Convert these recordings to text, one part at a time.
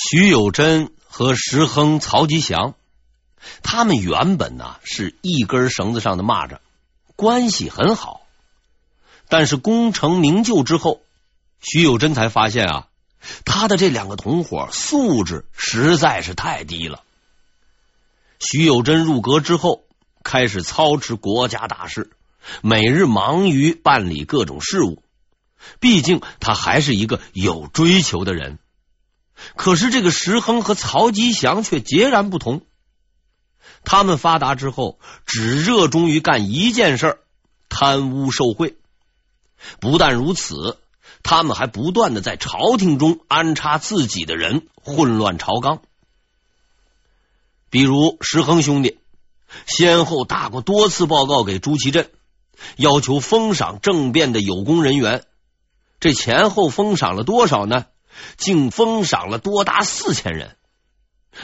徐有贞和石亨、曹吉祥，他们原本呢是一根绳子上的蚂蚱，关系很好。但是功成名就之后，徐有贞才发现啊，他的这两个同伙素质实在是太低了。徐有贞入阁之后，开始操持国家大事，每日忙于办理各种事务。毕竟他还是一个有追求的人。可是这个石亨和曹吉祥却截然不同。他们发达之后，只热衷于干一件事儿——贪污受贿。不但如此，他们还不断的在朝廷中安插自己的人，混乱朝纲。比如石亨兄弟，先后打过多次报告给朱祁镇，要求封赏政变的有功人员。这前后封赏了多少呢？竟封赏了多达四千人。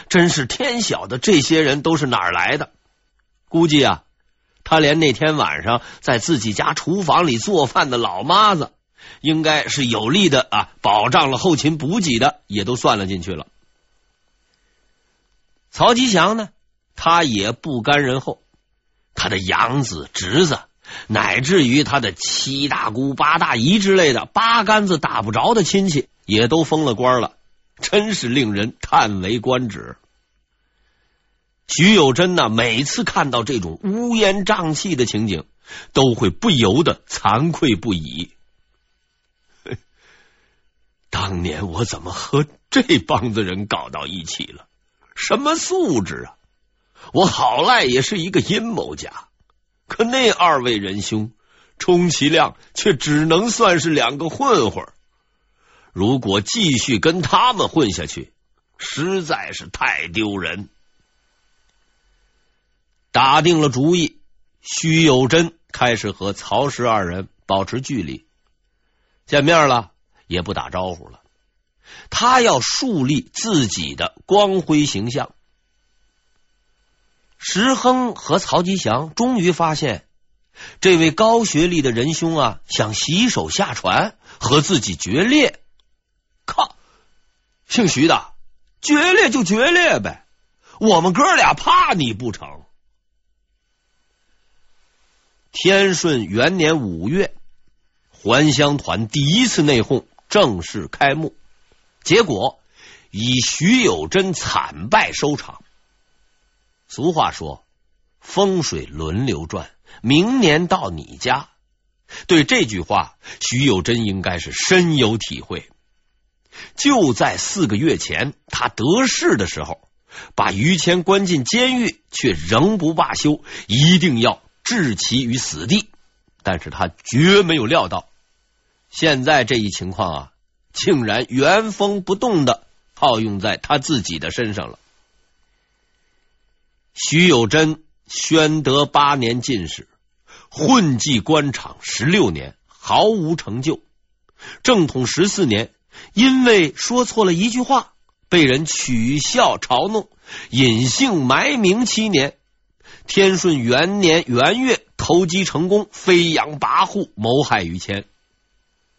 真是天晓得这些人都是哪儿来的？估计啊。他连那天晚上在自己家厨房里做饭的老妈子，应该是有力的啊，保障了后勤补给的，也都算了进去了。曹吉祥呢，他也不甘人后，他的养子、侄子，乃至于他的七大姑八大姨之类的八竿子打不着的亲戚，也都封了官了，真是令人叹为观止。徐有贞呢，每次看到这种乌烟瘴气的情景，都会不由得惭愧不已。当年我怎么和这帮子人搞到一起了？什么素质啊！我好赖也是一个阴谋家，可那二位仁兄，充其量却只能算是两个混混。如果继续跟他们混下去，实在是太丢人。打定了主意，徐有贞开始和曹石二人保持距离，见面了也不打招呼了。他要树立自己的光辉形象。石亨和曹吉祥终于发现，这位高学历的仁兄啊，想洗手下船，和自己决裂。靠，姓徐的，决裂就决裂呗，我们哥俩怕你不成？天顺元年五月，还乡团第一次内讧正式开幕，结果以徐有贞惨败收场。俗话说：“风水轮流转，明年到你家。”对这句话，徐有贞应该是深有体会。就在四个月前，他得势的时候，把于谦关进监狱，却仍不罢休，一定要。置其于死地，但是他绝没有料到，现在这一情况啊，竟然原封不动的套用在他自己的身上了。徐有贞宣德八年进士，混迹官场十六年，毫无成就。正统十四年，因为说错了一句话，被人取笑嘲弄，隐姓埋名七年。天顺元年元月，投机成功，飞扬跋扈，谋害于谦。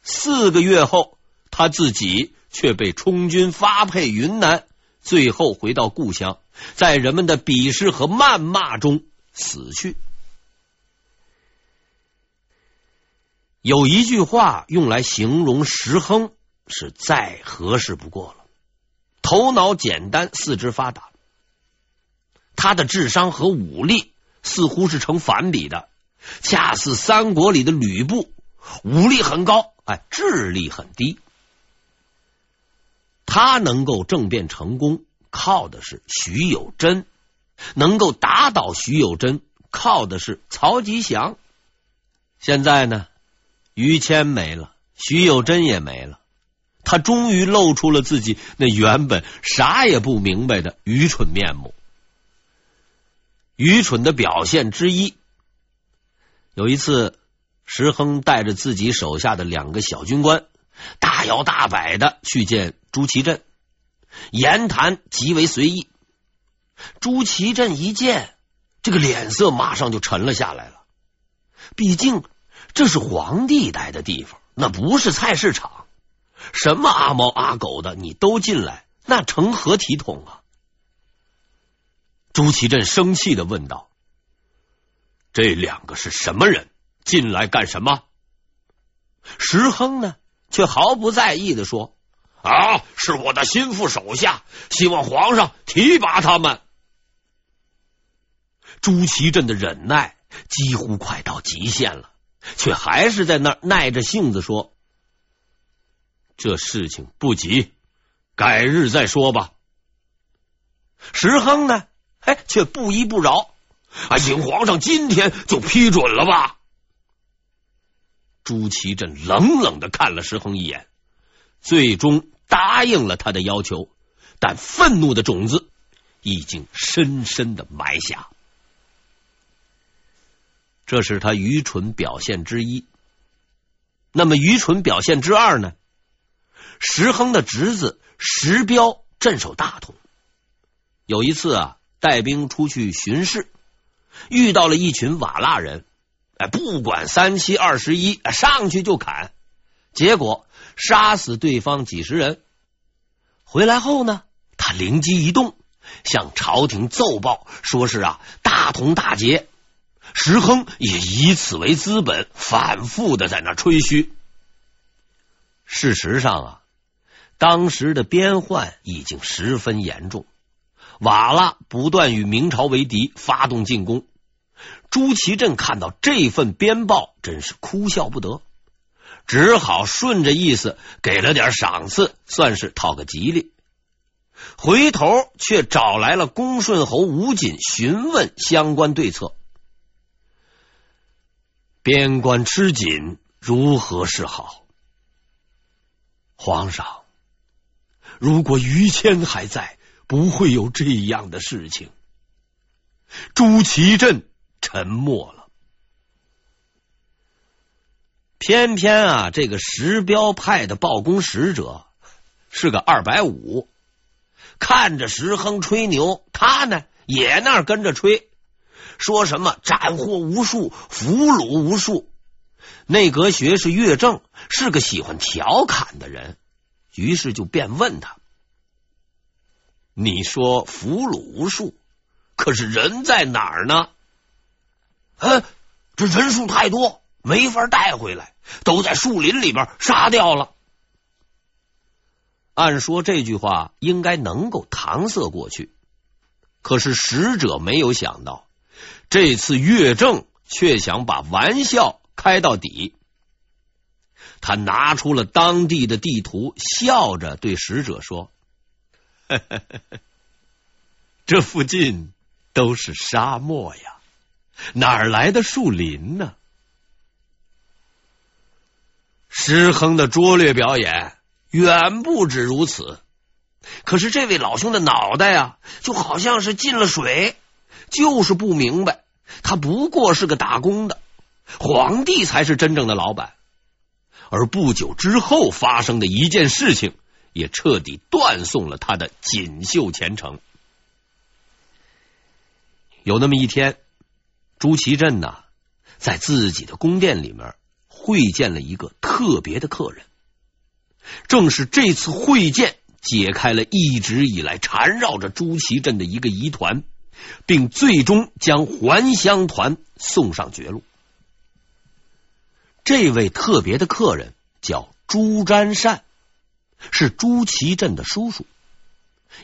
四个月后，他自己却被充军发配云南，最后回到故乡，在人们的鄙视和谩骂中死去。有一句话用来形容石亨，是再合适不过了：头脑简单，四肢发达。他的智商和武力似乎是成反比的，恰似三国里的吕布，武力很高，哎，智力很低。他能够政变成功，靠的是徐有贞；能够打倒徐有贞，靠的是曹吉祥。现在呢，于谦没了，徐有贞也没了，他终于露出了自己那原本啥也不明白的愚蠢面目。愚蠢的表现之一，有一次，石亨带着自己手下的两个小军官，大摇大摆的去见朱祁镇，言谈极为随意。朱祁镇一见，这个脸色马上就沉了下来了。毕竟这是皇帝待的地方，那不是菜市场，什么阿猫阿狗的你都进来，那成何体统啊？朱祁镇生气的问道：“这两个是什么人？进来干什么？”石亨呢，却毫不在意的说：“啊，是我的心腹手下，希望皇上提拔他们。”朱祁镇的忍耐几乎快到极限了，却还是在那儿耐着性子说：“这事情不急，改日再说吧。”石亨呢？哎，却不依不饶，啊！请皇上今天就批准了吧。朱祁镇冷冷的看了石亨一眼，最终答应了他的要求，但愤怒的种子已经深深的埋下。这是他愚蠢表现之一。那么愚蠢表现之二呢？石亨的侄子石彪镇守大同，有一次啊。带兵出去巡视，遇到了一群瓦剌人，哎，不管三七二十一，上去就砍，结果杀死对方几十人。回来后呢，他灵机一动，向朝廷奏报，说是啊，大同大捷。石亨也以此为资本，反复的在那吹嘘。事实上啊，当时的边患已经十分严重。瓦剌不断与明朝为敌，发动进攻。朱祁镇看到这份边报，真是哭笑不得，只好顺着意思给了点赏赐，算是讨个吉利。回头却找来了恭顺侯吴瑾询问相关对策。边关吃紧，如何是好？皇上，如果于谦还在。不会有这样的事情。朱祁镇沉默了。偏偏啊，这个石彪派的报功使者是个二百五，看着石亨吹牛，他呢也那儿跟着吹，说什么斩获无数，俘虏无数。内阁学士乐正是个喜欢调侃的人，于是就便问他。你说俘虏无数，可是人在哪儿呢？呃，这人数太多，没法带回来，都在树林里边杀掉了。按说这句话应该能够搪塞过去，可是使者没有想到，这次乐正却想把玩笑开到底。他拿出了当地的地图，笑着对使者说。这附近都是沙漠呀，哪来的树林呢？石亨的拙劣表演远不止如此，可是这位老兄的脑袋啊，就好像是进了水，就是不明白，他不过是个打工的，皇帝才是真正的老板。而不久之后发生的一件事情。也彻底断送了他的锦绣前程。有那么一天，朱祁镇呐，在自己的宫殿里面会见了一个特别的客人。正是这次会见，解开了一直以来缠绕着朱祁镇的一个疑团，并最终将还乡团送上绝路。这位特别的客人叫朱瞻善。是朱祁镇的叔叔，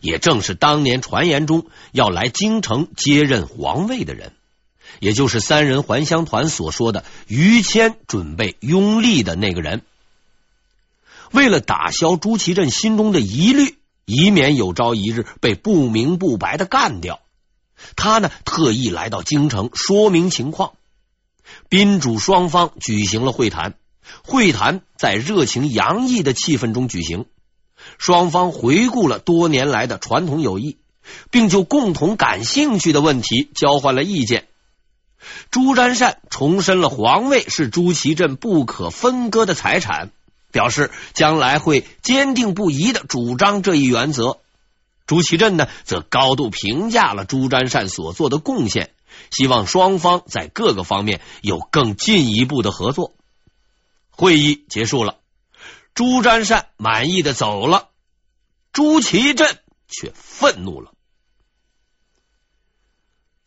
也正是当年传言中要来京城接任皇位的人，也就是三人还乡团所说的于谦准备拥立的那个人。为了打消朱祁镇心中的疑虑，以免有朝一日被不明不白的干掉，他呢特意来到京城说明情况。宾主双方举行了会谈。会谈在热情洋溢的气氛中举行，双方回顾了多年来的传统友谊，并就共同感兴趣的问题交换了意见。朱瞻善重申了皇位是朱祁镇不可分割的财产，表示将来会坚定不移的主张这一原则。朱祁镇呢，则高度评价了朱瞻善所做的贡献，希望双方在各个方面有更进一步的合作。会议结束了，朱瞻善满意的走了。朱祁镇却愤怒了。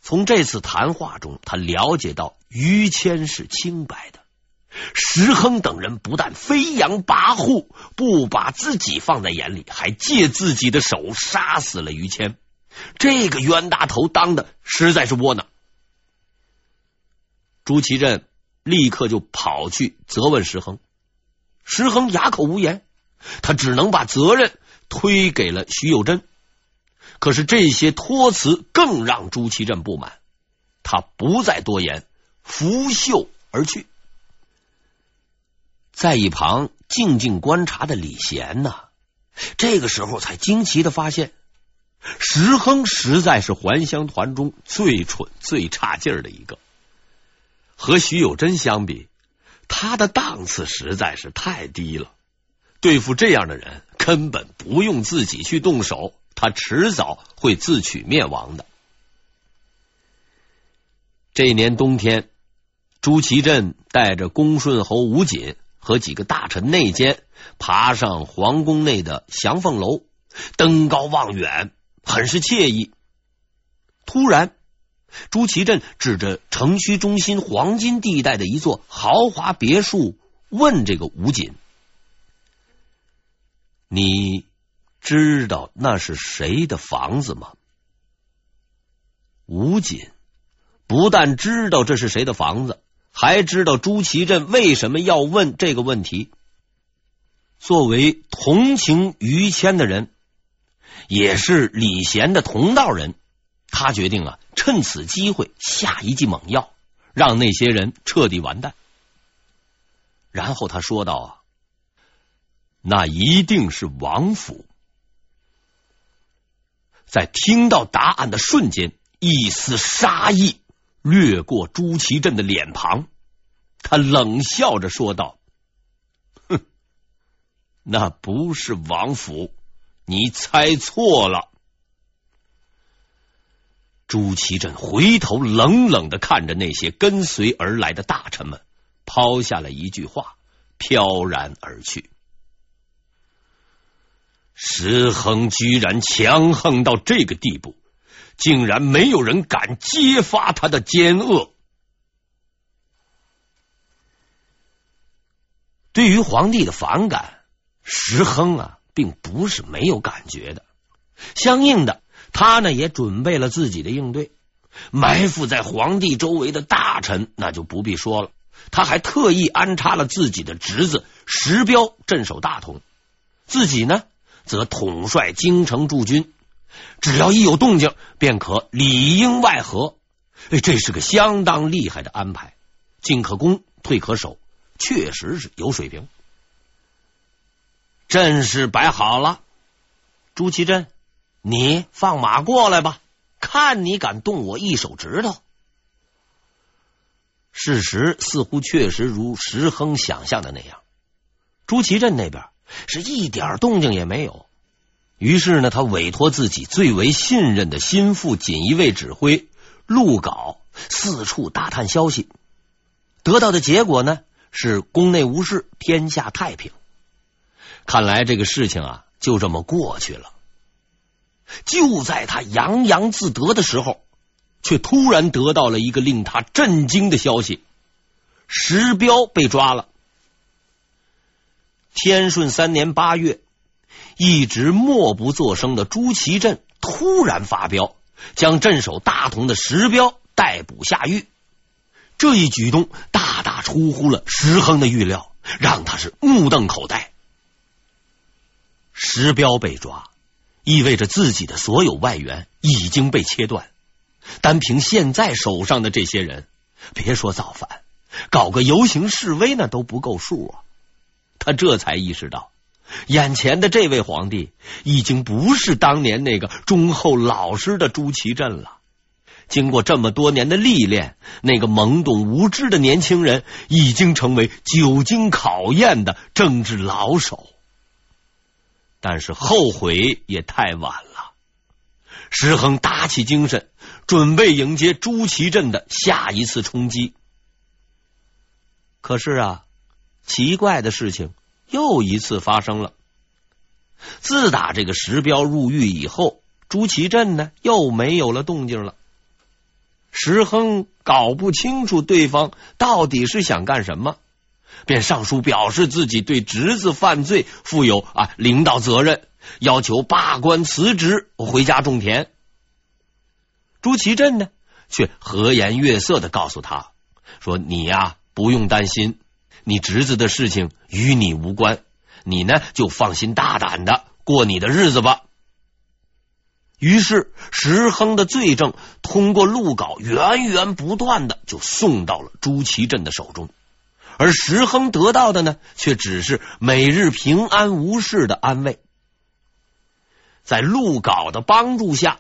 从这次谈话中，他了解到于谦是清白的。石亨等人不但飞扬跋扈，不把自己放在眼里，还借自己的手杀死了于谦。这个冤大头当的实在是窝囊。朱祁镇立刻就跑去责问石亨，石亨哑口无言，他只能把责任推给了徐有贞。可是这些托辞更让朱祁镇不满，他不再多言，拂袖而去。在一旁静静观察的李贤呢，这个时候才惊奇的发现，石亨实在是还乡团中最蠢、最差劲儿的一个。和徐有贞相比，他的档次实在是太低了。对付这样的人，根本不用自己去动手。他迟早会自取灭亡的。这年冬天，朱祁镇带着恭顺侯吴瑾和几个大臣内奸，爬上皇宫内的祥凤楼，登高望远，很是惬意。突然，朱祁镇指着城区中心黄金地带的一座豪华别墅，问这个吴瑾：“你？”知道那是谁的房子吗？吴瑾不但知道这是谁的房子，还知道朱祁镇为什么要问这个问题。作为同情于谦的人，也是李贤的同道人，他决定啊，趁此机会下一剂猛药，让那些人彻底完蛋。然后他说道：“啊，那一定是王府。”在听到答案的瞬间，一丝杀意掠过朱祁镇的脸庞，他冷笑着说道：“哼，那不是王府，你猜错了。”朱祁镇回头冷冷的看着那些跟随而来的大臣们，抛下了一句话，飘然而去。石亨居然强横到这个地步，竟然没有人敢揭发他的奸恶。对于皇帝的反感，石亨啊，并不是没有感觉的。相应的，他呢也准备了自己的应对。埋伏在皇帝周围的大臣，那就不必说了。他还特意安插了自己的侄子石彪镇守大同，自己呢，则统帅京城驻军，只要一有动静，便可里应外合。哎，这是个相当厉害的安排，进可攻，退可守，确实是有水平。阵势摆好了，朱祁镇，你放马过来吧，看你敢动我一手指头。事实似乎确实如石亨想象的那样，朱祁镇那边。是一点动静也没有。于是呢，他委托自己最为信任的心腹锦衣卫指挥陆稿四处打探消息，得到的结果呢是宫内无事，天下太平。看来这个事情啊就这么过去了。就在他洋洋自得的时候，却突然得到了一个令他震惊的消息：石彪被抓了。天顺三年八月，一直默不作声的朱祁镇突然发飙，将镇守大同的石彪逮捕下狱。这一举动大大出乎了石亨的预料，让他是目瞪口呆。石彪被抓，意味着自己的所有外援已经被切断。单凭现在手上的这些人，别说造反，搞个游行示威那都不够数啊！他这才意识到，眼前的这位皇帝已经不是当年那个忠厚老实的朱祁镇了。经过这么多年的历练，那个懵懂无知的年轻人已经成为久经考验的政治老手。但是后悔也太晚了。石亨打起精神，准备迎接朱祁镇的下一次冲击。可是啊。奇怪的事情又一次发生了。自打这个石彪入狱以后，朱祁镇呢又没有了动静了。石亨搞不清楚对方到底是想干什么，便上书表示自己对侄子犯罪负有啊领导责任，要求罢官辞职，回家种田。朱祁镇呢，却和颜悦色的告诉他说：“你呀，不用担心，你侄子的事情与你无关，你呢就放心大胆的过你的日子吧。”于是，石亨的罪证通过录稿源源不断的就送到了朱祁镇的手中，而石亨得到的呢，却只是每日平安无事的安慰。在录稿的帮助下，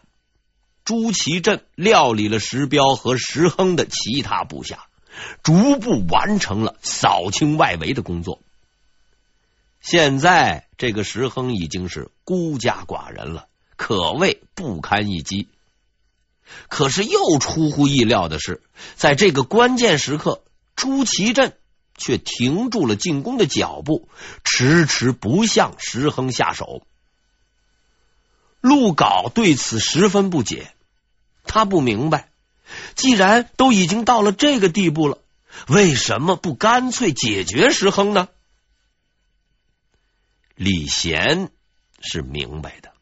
朱祁镇料理了石彪和石亨的其他部下，逐步完成了扫清外围的工作。现在，这个石亨已经是孤家寡人了。可谓不堪一击。可是又出乎意料的是，在这个关键时刻，朱祁镇却停住了进攻的脚步，迟迟不向石亨下手。陆稿对此十分不解，他不明白，既然都已经到了这个地步了，为什么不干脆解决石亨呢？李贤是明白的。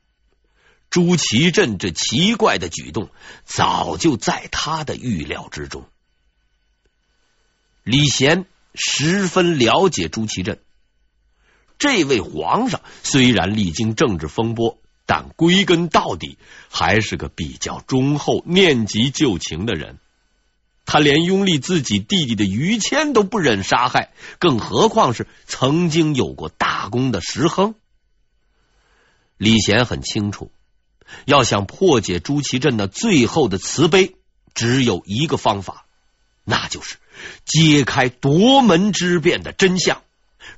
朱祁镇这奇怪的举动，早就在他的预料之中。李贤十分了解朱祁镇，这位皇上虽然历经政治风波，但归根到底还是个比较忠厚、念及旧情的人。他连拥立自己弟弟的于谦都不忍杀害，更何况是曾经有过大功的石亨。李贤很清楚。要想破解朱祁镇的最后的慈悲，只有一个方法，那就是揭开夺门之变的真相。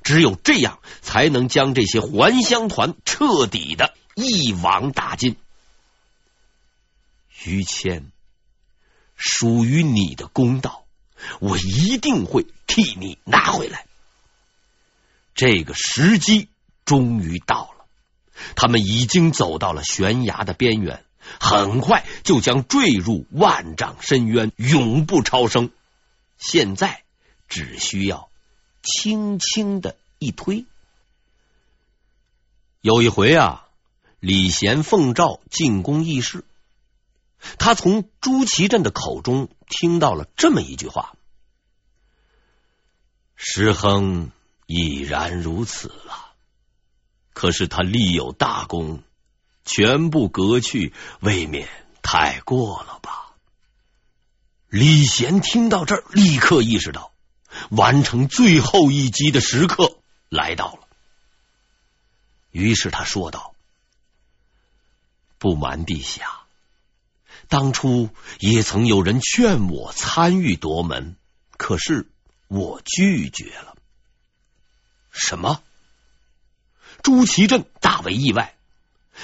只有这样，才能将这些还乡团彻底的一网打尽。于谦，属于你的公道，我一定会替你拿回来。这个时机终于到了。他们已经走到了悬崖的边缘，很快就将坠入万丈深渊，永不超生。现在只需要轻轻的一推。有一回啊，李贤奉诏进宫议事，他从朱祁镇的口中听到了这么一句话：“石亨已然如此了。”可是他立有大功，全部革去，未免太过了吧？李贤听到这儿，立刻意识到完成最后一击的时刻来到了。于是他说道：“不瞒陛下，当初也曾有人劝我参与夺门，可是我拒绝了。什么？”朱祁镇大为意外，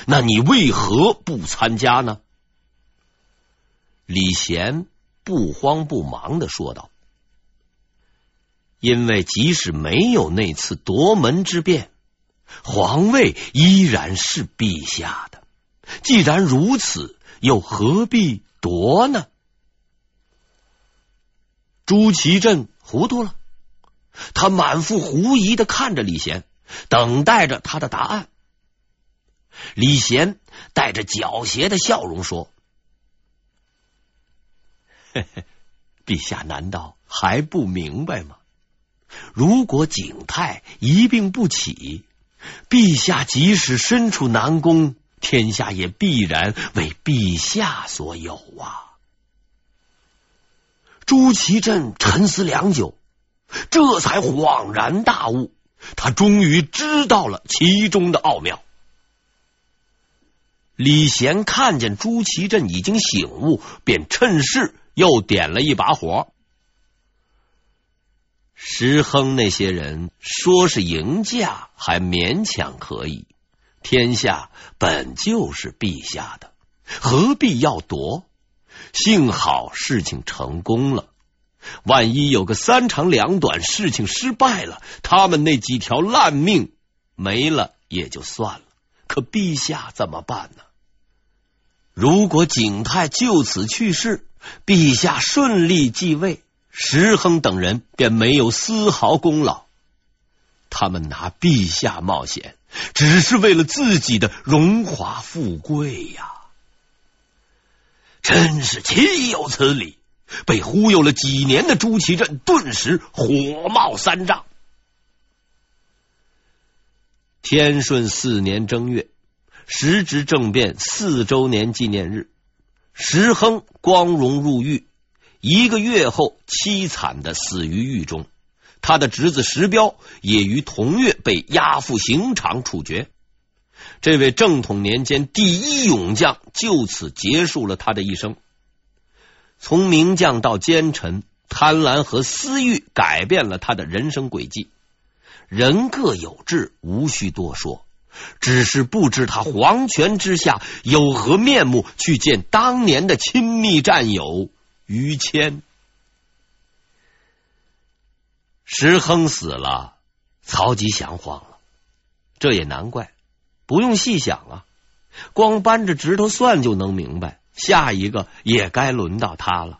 那你为何不参加呢？李贤不慌不忙的说道：“因为即使没有那次夺门之变，皇位依然是陛下的。既然如此，又何必夺呢？”朱祁镇糊涂了，他满腹狐疑的看着李贤。等待着他的答案。李贤带着狡黠的笑容说：“嘿嘿，陛下难道还不明白吗？如果景泰一病不起，陛下即使身处南宫，天下也必然为陛下所有啊！”朱祁镇沉思良久，这才恍然大悟。他终于知道了其中的奥妙。李贤看见朱祁镇已经醒悟，便趁势又点了一把火。石亨那些人说是迎驾，还勉强可以。天下本就是陛下的，何必要夺？幸好事情成功了。万一有个三长两短，事情失败了，他们那几条烂命没了也就算了。可陛下怎么办呢？如果景泰就此去世，陛下顺利继位，石亨等人便没有丝毫功劳。他们拿陛下冒险，只是为了自己的荣华富贵呀！真是岂有此理！被忽悠了几年的朱祁镇顿时火冒三丈。天顺四年正月，时值政变四周年纪念日，石亨光荣入狱，一个月后凄惨的死于狱中。他的侄子石彪也于同月被押赴刑场处决。这位正统年间第一勇将就此结束了他的一生。从名将到奸臣，贪婪和私欲改变了他的人生轨迹。人各有志，无需多说。只是不知他黄泉之下有何面目去见当年的亲密战友于谦。石亨死了，曹吉祥慌了。这也难怪，不用细想啊，光扳着指头算就能明白，下一个也该轮到他了。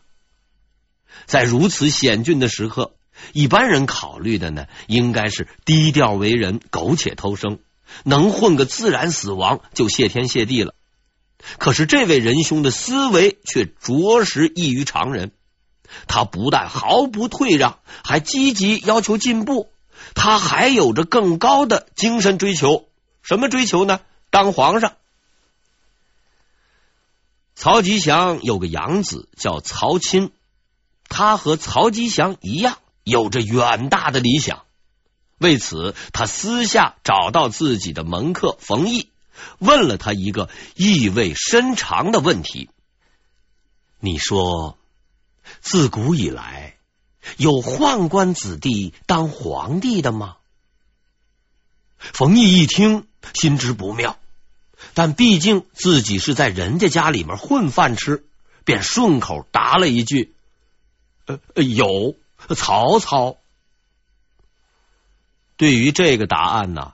在如此险峻的时刻，一般人考虑的呢，应该是低调为人，苟且偷生，能混个自然死亡就谢天谢地了。可是这位仁兄的思维却着实异于常人。他不但毫不退让，还积极要求进步。他还有着更高的精神追求，什么追求呢？当皇上。曹吉祥有个养子叫曹钦，他和曹吉祥一样，有着远大的理想。为此，他私下找到自己的门客冯异，问了他一个意味深长的问题：“你说？”自古以来，有宦官子弟当皇帝的吗？冯异一听，心知不妙，但毕竟自己是在人家家里面混饭吃，便顺口答了一句：“呃，有曹操。”对于这个答案呢，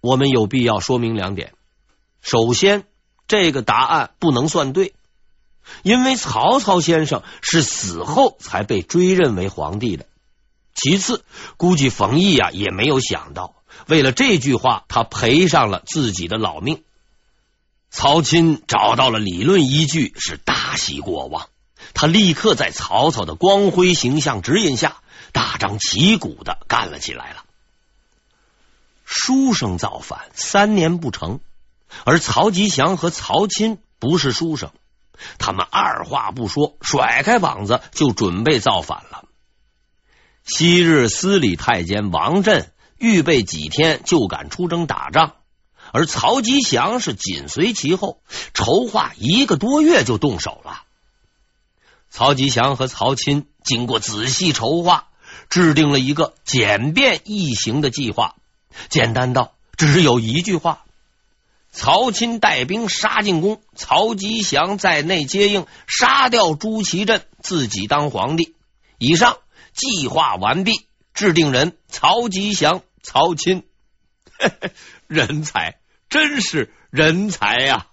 我们有必要说明两点。首先，这个答案不能算对。因为曹操先生是死后才被追认为皇帝的。其次，估计冯异呀也没有想到，为了这句话，他赔上了自己的老命。曹钦找到了理论依据，是大喜过望。他立刻在曹操的光辉形象指引下，大张旗鼓的干了起来了。书生造反三年不成，而曹吉祥和曹钦不是书生。他们二话不说，甩开膀子就准备造反了。昔日司礼太监王振预备几天就敢出征打仗，而曹吉祥是紧随其后，筹划一个多月就动手了。曹吉祥和曹钦经过仔细筹划，制定了一个简便易行的计划，简单到只有一句话。曹钦带兵杀进宫，曹吉祥在内接应，杀掉朱祁镇，自己当皇帝。以上计划完毕，制定人曹吉祥、曹钦，人才，真是人才呀、